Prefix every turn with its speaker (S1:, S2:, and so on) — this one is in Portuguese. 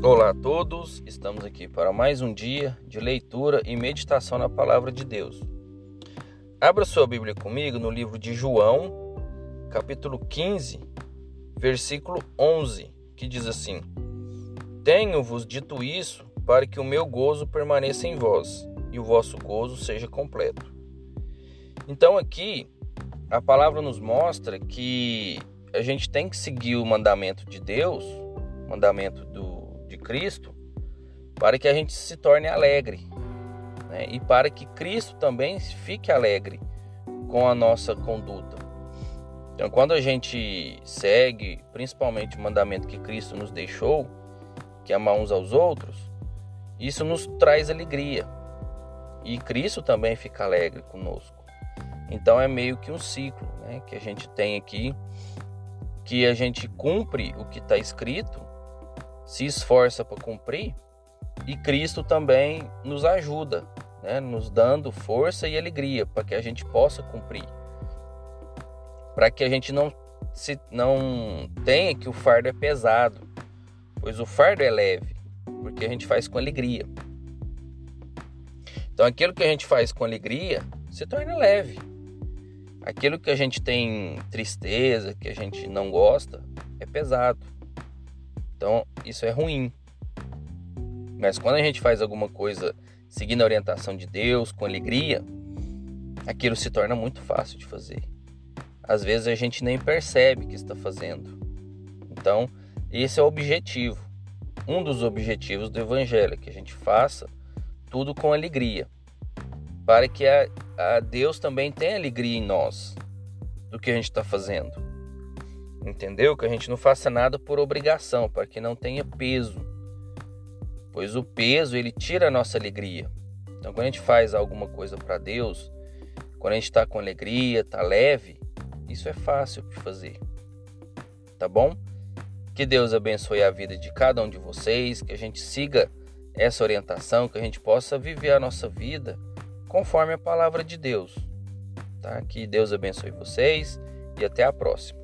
S1: Olá a todos, estamos aqui para mais um dia de leitura e meditação na palavra de Deus. Abra sua Bíblia comigo no livro de João, capítulo 15, versículo 11, que diz assim: Tenho-vos dito isso para que o meu gozo permaneça em vós e o vosso gozo seja completo. Então aqui a palavra nos mostra que a gente tem que seguir o mandamento de Deus, mandamento do de Cristo para que a gente se torne alegre né? e para que Cristo também fique alegre com a nossa conduta. Então, quando a gente segue, principalmente o mandamento que Cristo nos deixou, que é amar uns aos outros, isso nos traz alegria e Cristo também fica alegre conosco. Então, é meio que um ciclo né? que a gente tem aqui, que a gente cumpre o que está escrito se esforça para cumprir e Cristo também nos ajuda, né, nos dando força e alegria para que a gente possa cumprir, para que a gente não se não tenha que o fardo é pesado, pois o fardo é leve, porque a gente faz com alegria. Então aquilo que a gente faz com alegria se torna leve. Aquilo que a gente tem tristeza, que a gente não gosta, é pesado. Então, isso é ruim. Mas quando a gente faz alguma coisa seguindo a orientação de Deus, com alegria, aquilo se torna muito fácil de fazer. Às vezes a gente nem percebe que está fazendo. Então, esse é o objetivo. Um dos objetivos do Evangelho, que a gente faça tudo com alegria, para que a, a Deus também tenha alegria em nós do que a gente está fazendo. Entendeu? Que a gente não faça nada por obrigação, para que não tenha peso. Pois o peso ele tira a nossa alegria. Então, quando a gente faz alguma coisa para Deus, quando a gente está com alegria, está leve, isso é fácil de fazer. Tá bom? Que Deus abençoe a vida de cada um de vocês, que a gente siga essa orientação, que a gente possa viver a nossa vida conforme a palavra de Deus. Tá? Que Deus abençoe vocês e até a próxima.